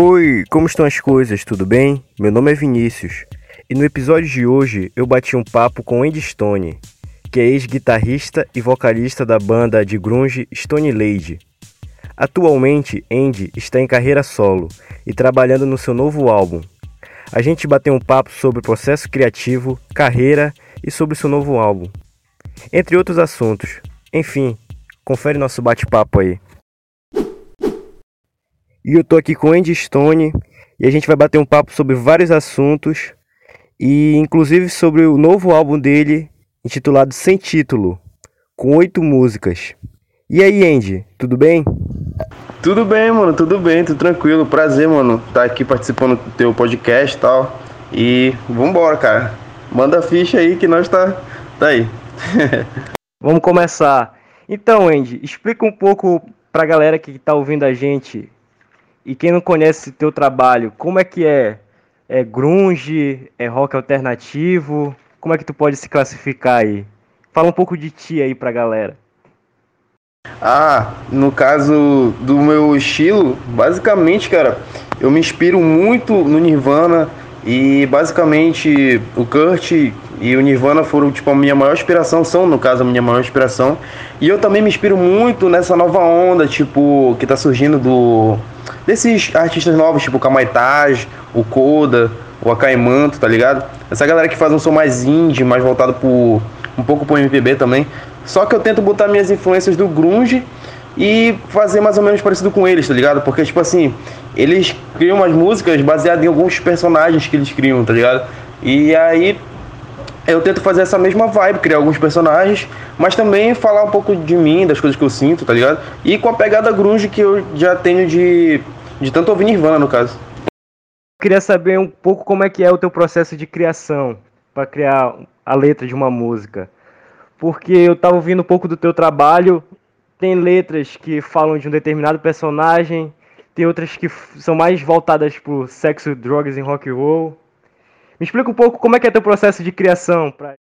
Oi, como estão as coisas? Tudo bem? Meu nome é Vinícius e no episódio de hoje eu bati um papo com Andy Stone, que é ex-guitarrista e vocalista da banda de grunge Stone Lady. Atualmente, Andy está em carreira solo e trabalhando no seu novo álbum. A gente bateu um papo sobre o processo criativo, carreira e sobre seu novo álbum, entre outros assuntos. Enfim, confere nosso bate-papo aí. E eu tô aqui com Andy Stone e a gente vai bater um papo sobre vários assuntos e inclusive sobre o novo álbum dele intitulado Sem Título, com oito músicas. E aí, Andy, tudo bem? Tudo bem, mano, tudo bem, tudo tranquilo. Prazer, mano, estar tá aqui participando do teu podcast e tal. E vambora, cara. Manda a ficha aí que nós tá, tá aí. Vamos começar. Então, Andy, explica um pouco pra galera que tá ouvindo a gente e quem não conhece teu trabalho, como é que é? É grunge? É rock alternativo? Como é que tu pode se classificar aí? Fala um pouco de ti aí pra galera. Ah, no caso do meu estilo, basicamente, cara, eu me inspiro muito no Nirvana e basicamente o Kurt e o Nirvana foram tipo a minha maior inspiração, são no caso a minha maior inspiração. E eu também me inspiro muito nessa nova onda, tipo, que tá surgindo do desses artistas novos, tipo o Kamaitaj, o Koda, o Akaimanto, tá ligado? Essa galera que faz um som mais indie, mais voltado por um pouco pro MPB também. Só que eu tento botar minhas influências do grunge e fazer mais ou menos parecido com eles, tá ligado? Porque, tipo assim, eles criam umas músicas baseadas em alguns personagens que eles criam, tá ligado? E aí eu tento fazer essa mesma vibe, criar alguns personagens, mas também falar um pouco de mim, das coisas que eu sinto, tá ligado? E com a pegada grunge que eu já tenho de, de tanto ouvir Nirvana, no caso. Queria saber um pouco como é que é o teu processo de criação para criar a letra de uma música porque eu estava ouvindo um pouco do teu trabalho. Tem letras que falam de um determinado personagem, tem outras que são mais voltadas por sexo, drogas e rock and roll. Me explica um pouco como é que é teu processo de criação. Pra...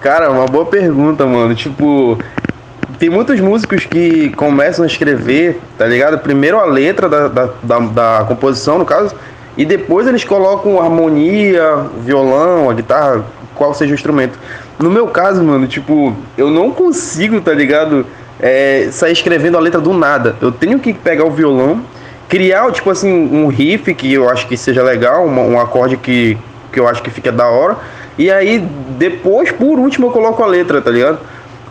Cara, uma boa pergunta, mano. Tipo, tem muitos músicos que começam a escrever, tá ligado? Primeiro a letra da, da, da, da composição, no caso, e depois eles colocam harmonia, violão, a guitarra, qual seja o instrumento. No meu caso, mano, tipo, eu não consigo, tá ligado? É, sair escrevendo a letra do nada. Eu tenho que pegar o violão, criar, tipo assim, um riff que eu acho que seja legal, uma, um acorde que, que eu acho que fica da hora. E aí, depois, por último, eu coloco a letra, tá ligado?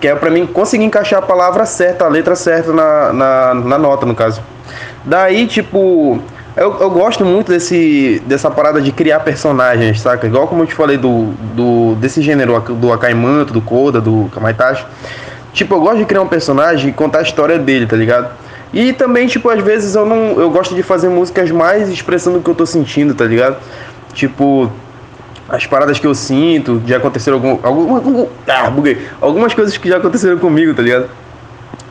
Que é pra mim conseguir encaixar a palavra certa, a letra certa na, na, na nota, no caso. Daí, tipo, eu, eu gosto muito desse, dessa parada de criar personagens, saca? Igual como eu te falei do, do, desse gênero do Akaimanto, do Koda, do Kamaitachi. Tipo, eu gosto de criar um personagem e contar a história dele, tá ligado? E também, tipo, às vezes eu não. Eu gosto de fazer músicas mais expressando o que eu tô sentindo, tá ligado? Tipo, as paradas que eu sinto, de acontecer algum. algum ah, buguei. Algumas coisas que já aconteceram comigo, tá ligado?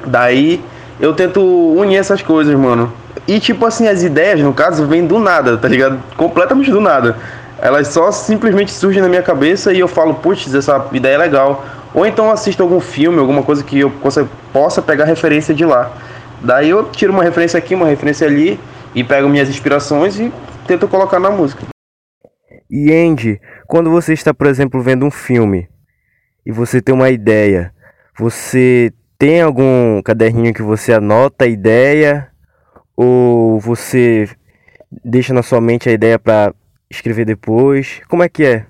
Daí eu tento unir essas coisas, mano. E tipo assim, as ideias, no caso, vêm do nada, tá ligado? Completamente do nada. Elas só simplesmente surgem na minha cabeça e eu falo, putz, essa ideia é legal. Ou então assisto algum filme, alguma coisa que eu possa pegar referência de lá. Daí eu tiro uma referência aqui, uma referência ali, e pego minhas inspirações e tento colocar na música. E Andy, quando você está, por exemplo, vendo um filme e você tem uma ideia, você tem algum caderninho que você anota a ideia ou você deixa na sua mente a ideia para escrever depois? Como é que é?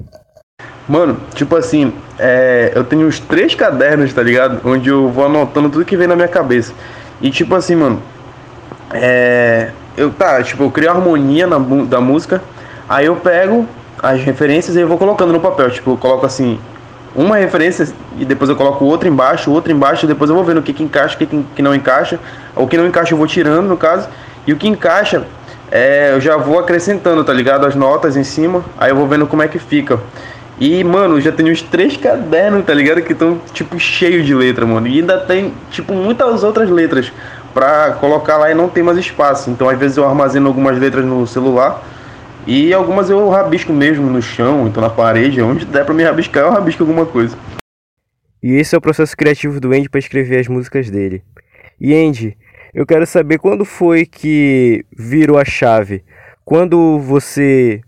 Mano, tipo assim, é, eu tenho uns três cadernos, tá ligado? Onde eu vou anotando tudo que vem na minha cabeça. E tipo assim, mano, é, eu tá, tipo, eu crio a harmonia na, da música, aí eu pego as referências e eu vou colocando no papel. Tipo, eu coloco assim, uma referência e depois eu coloco outra embaixo, outra embaixo, e depois eu vou vendo o que, que encaixa, o que, que não encaixa. O que não encaixa eu vou tirando, no caso, e o que encaixa é, eu já vou acrescentando, tá ligado? As notas em cima, aí eu vou vendo como é que fica. E, mano, já tenho os três cadernos, tá ligado? Que estão, tipo, cheio de letra, mano. E ainda tem, tipo, muitas outras letras pra colocar lá e não tem mais espaço. Então, às vezes eu armazeno algumas letras no celular e algumas eu rabisco mesmo no chão, então na parede, onde der pra me rabiscar, eu rabisco alguma coisa. E esse é o processo criativo do Andy para escrever as músicas dele. E Andy, eu quero saber quando foi que virou a chave. quando você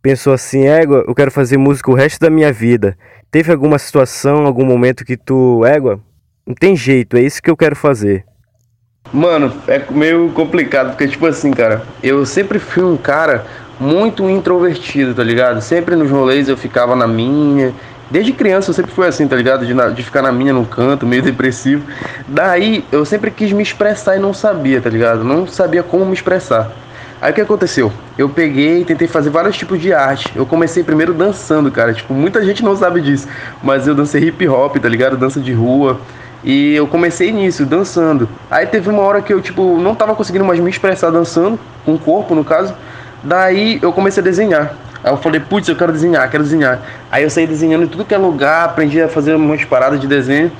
pensou assim, égua, eu quero fazer música o resto da minha vida, teve alguma situação, algum momento que tu, égua, não tem jeito, é isso que eu quero fazer? Mano, é meio complicado, porque, tipo assim, cara, eu sempre fui um cara muito introvertido, tá ligado? Sempre nos rolês eu ficava na minha. Desde criança eu sempre fui assim, tá ligado? De, de ficar na minha, no canto, meio depressivo. Daí eu sempre quis me expressar e não sabia, tá ligado? Não sabia como me expressar. Aí o que aconteceu? Eu peguei e tentei fazer vários tipos de arte. Eu comecei primeiro dançando, cara. Tipo, muita gente não sabe disso. Mas eu dancei hip hop, tá ligado? Dança de rua. E eu comecei nisso, dançando. Aí teve uma hora que eu, tipo, não tava conseguindo mais me expressar dançando, com o corpo, no caso. Daí eu comecei a desenhar. Aí eu falei, putz, eu quero desenhar, quero desenhar. Aí eu saí desenhando em tudo que é lugar, aprendi a fazer umas paradas de desenho.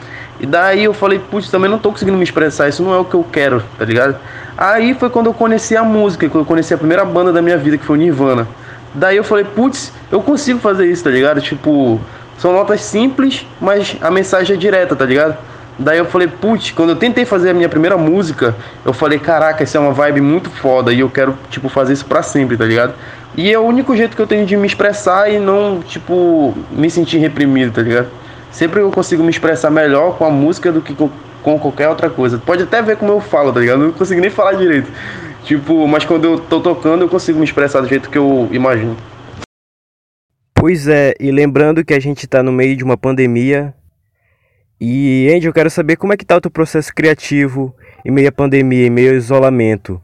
E daí eu falei, putz, também não tô conseguindo me expressar, isso não é o que eu quero, tá ligado? Aí foi quando eu conheci a música, quando eu conheci a primeira banda da minha vida, que foi o Nirvana. Daí eu falei, putz, eu consigo fazer isso, tá ligado? Tipo, são notas simples, mas a mensagem é direta, tá ligado? Daí eu falei, putz, quando eu tentei fazer a minha primeira música, eu falei, caraca, isso é uma vibe muito foda e eu quero, tipo, fazer isso pra sempre, tá ligado? E é o único jeito que eu tenho de me expressar e não, tipo, me sentir reprimido, tá ligado? Sempre eu consigo me expressar melhor com a música do que com, com qualquer outra coisa. Pode até ver como eu falo, tá ligado? Eu não consigo nem falar direito. Tipo, mas quando eu tô tocando, eu consigo me expressar do jeito que eu imagino. Pois é, e lembrando que a gente tá no meio de uma pandemia, e Andy, eu quero saber como é que tá o teu processo criativo em meio à pandemia, em meio ao isolamento.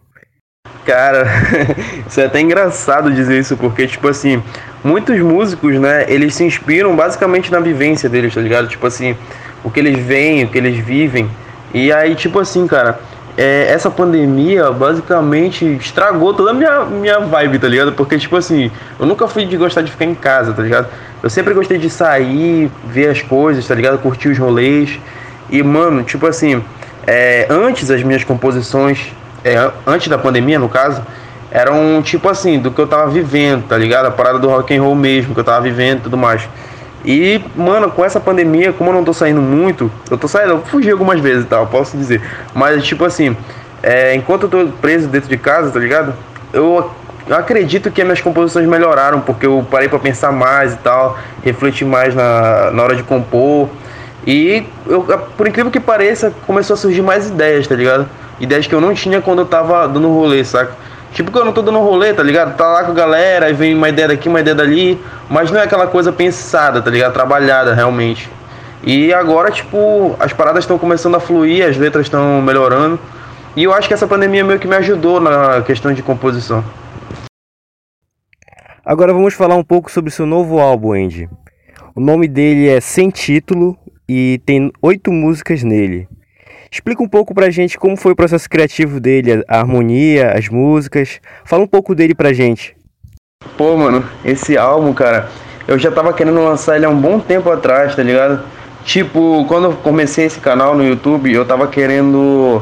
Cara, isso é até engraçado dizer isso, porque, tipo assim, muitos músicos, né, eles se inspiram basicamente na vivência deles, tá ligado? Tipo assim, o que eles veem, o que eles vivem. E aí, tipo assim, cara, é, essa pandemia basicamente estragou toda a minha, minha vibe, tá ligado? Porque, tipo assim, eu nunca fui de gostar de ficar em casa, tá ligado? Eu sempre gostei de sair, ver as coisas, tá ligado? Curtir os rolês. E, mano, tipo assim, é, antes as minhas composições, é, antes da pandemia, no caso, eram tipo assim, do que eu tava vivendo, tá ligado? A parada do rock and roll mesmo, que eu tava vivendo e tudo mais. E, mano, com essa pandemia, como eu não tô saindo muito, eu tô saindo, eu fugi algumas vezes e tal, posso dizer. Mas, tipo assim, é, enquanto eu tô preso dentro de casa, tá ligado? Eu acredito que as minhas composições melhoraram, porque eu parei para pensar mais e tal, refletir mais na, na hora de compor. E eu, por incrível que pareça, começou a surgir mais ideias, tá ligado? Ideias que eu não tinha quando eu tava dando rolê, saca? Tipo que eu tô dando rolê, tá ligado? Tá lá com a galera, aí vem uma ideia daqui, uma ideia dali, mas não é aquela coisa pensada, tá ligado? Trabalhada realmente. E agora, tipo, as paradas estão começando a fluir, as letras estão melhorando. E eu acho que essa pandemia meio que me ajudou na questão de composição. Agora vamos falar um pouco sobre seu novo álbum, Andy. O nome dele é Sem Título e tem oito músicas nele. Explica um pouco pra gente como foi o processo criativo dele, a harmonia, as músicas. Fala um pouco dele pra gente. Pô, mano, esse álbum, cara, eu já tava querendo lançar ele há um bom tempo atrás, tá ligado? Tipo, quando eu comecei esse canal no YouTube, eu tava querendo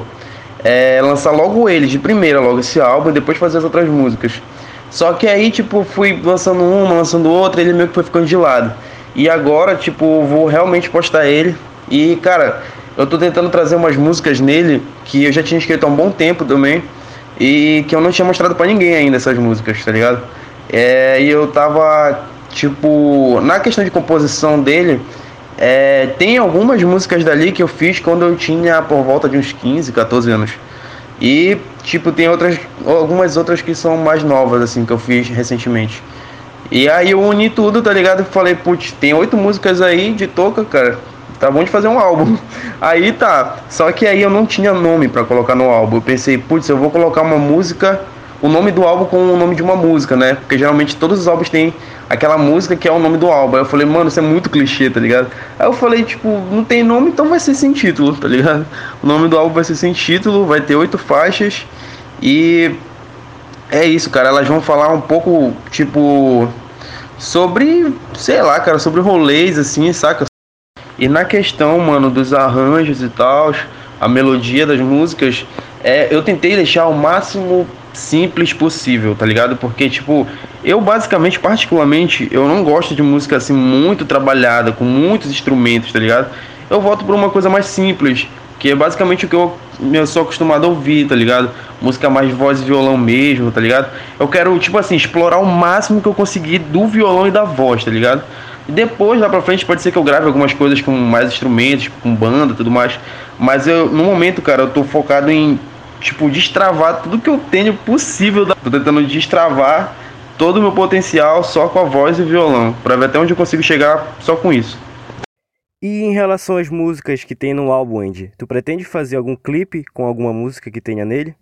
é, lançar logo ele, de primeira, logo esse álbum, e depois fazer as outras músicas. Só que aí, tipo, fui lançando uma, lançando outra, ele meio que foi ficando de lado. E agora, tipo, vou realmente postar ele. E, cara, eu tô tentando trazer umas músicas nele que eu já tinha escrito há um bom tempo também. E que eu não tinha mostrado para ninguém ainda essas músicas, tá ligado? É, e eu tava, tipo, na questão de composição dele, é, tem algumas músicas dali que eu fiz quando eu tinha por volta de uns 15, 14 anos. E, tipo, tem outras, algumas outras que são mais novas, assim, que eu fiz recentemente. E aí eu uni tudo, tá ligado? Falei, putz, tem oito músicas aí de toca, cara. Tá bom de fazer um álbum. Aí tá. Só que aí eu não tinha nome para colocar no álbum. Eu pensei, putz, eu vou colocar uma música, o nome do álbum com o nome de uma música, né? Porque geralmente todos os álbuns têm aquela música que é o nome do álbum. Aí eu falei, mano, isso é muito clichê, tá ligado? Aí eu falei, tipo, não tem nome, então vai ser sem título, tá ligado? O nome do álbum vai ser sem título, vai ter oito faixas e é isso, cara. Elas vão falar um pouco, tipo, sobre, sei lá, cara, sobre rolês, assim, saca? E na questão, mano, dos arranjos e tal, a melodia das músicas, é, eu tentei deixar o máximo simples possível, tá ligado? Porque, tipo, eu basicamente, particularmente, eu não gosto de música assim muito trabalhada, com muitos instrumentos, tá ligado? Eu volto por uma coisa mais simples, que é basicamente o que eu, eu sou acostumado a ouvir, tá ligado? Música mais voz e violão mesmo, tá ligado? Eu quero, tipo assim, explorar o máximo que eu conseguir do violão e da voz, tá ligado? E depois, lá pra frente, pode ser que eu grave algumas coisas com mais instrumentos, com banda tudo mais. Mas eu, no momento, cara, eu tô focado em, tipo, destravar tudo que eu tenho possível. Tô tentando destravar todo o meu potencial só com a voz e o violão. Pra ver até onde eu consigo chegar só com isso. E em relação às músicas que tem no álbum, Andy, tu pretende fazer algum clipe com alguma música que tenha nele?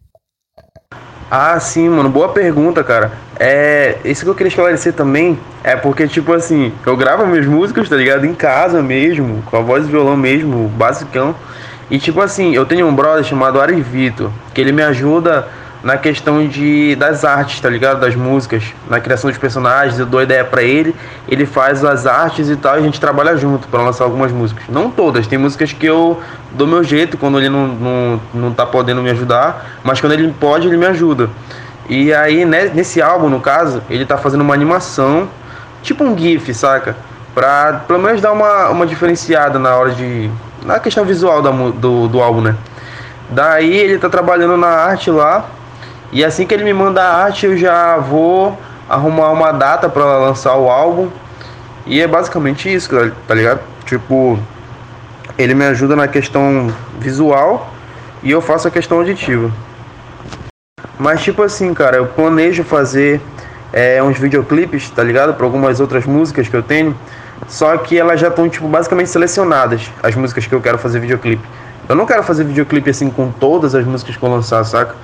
Ah, sim, mano, boa pergunta, cara. É, isso que eu queria esclarecer também é porque, tipo assim, eu gravo minhas músicas, tá ligado? Em casa mesmo, com a voz e violão mesmo, basicão. E, tipo assim, eu tenho um brother chamado Ari Vitor, que ele me ajuda na questão de das artes, tá ligado? Das músicas, na criação dos personagens, eu dou ideia para ele, ele faz as artes e tal, e a gente trabalha junto para lançar algumas músicas. Não todas, tem músicas que eu dou meu jeito quando ele não, não, não tá podendo me ajudar, mas quando ele pode, ele me ajuda. E aí, né, nesse álbum, no caso, ele tá fazendo uma animação, tipo um GIF, saca? Pra pelo menos dar uma, uma diferenciada na hora de. na questão visual da, do, do álbum, né? Daí ele tá trabalhando na arte lá e assim que ele me manda a arte, eu já vou arrumar uma data para lançar o álbum. E é basicamente isso, tá ligado? Tipo, ele me ajuda na questão visual e eu faço a questão auditiva. Mas tipo assim, cara, eu planejo fazer é, uns videoclipes, tá ligado? Para algumas outras músicas que eu tenho. Só que elas já estão, tipo, basicamente selecionadas, as músicas que eu quero fazer videoclipe. Eu não quero fazer videoclipe assim com todas as músicas que eu lançar, saca?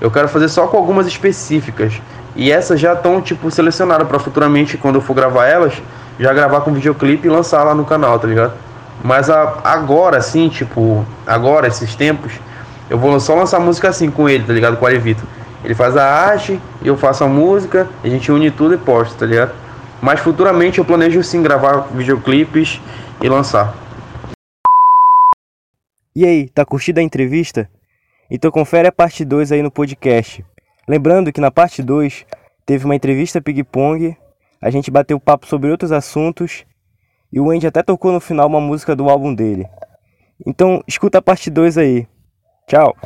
Eu quero fazer só com algumas específicas. E essas já estão tipo selecionadas para futuramente quando eu for gravar elas, já gravar com videoclipe e lançar lá no canal, tá ligado? Mas a, agora assim, tipo, agora esses tempos, eu vou só lançar música assim com ele, tá ligado? Com o Arevito. Ele faz a arte, eu faço a música, a gente une tudo e posta, tá ligado? Mas futuramente eu planejo sim gravar videoclipes e lançar. E aí, tá curtindo a entrevista? Então confere a parte 2 aí no podcast. Lembrando que na parte 2 teve uma entrevista ping-pong, a gente bateu papo sobre outros assuntos e o Andy até tocou no final uma música do álbum dele. Então escuta a parte 2 aí. Tchau!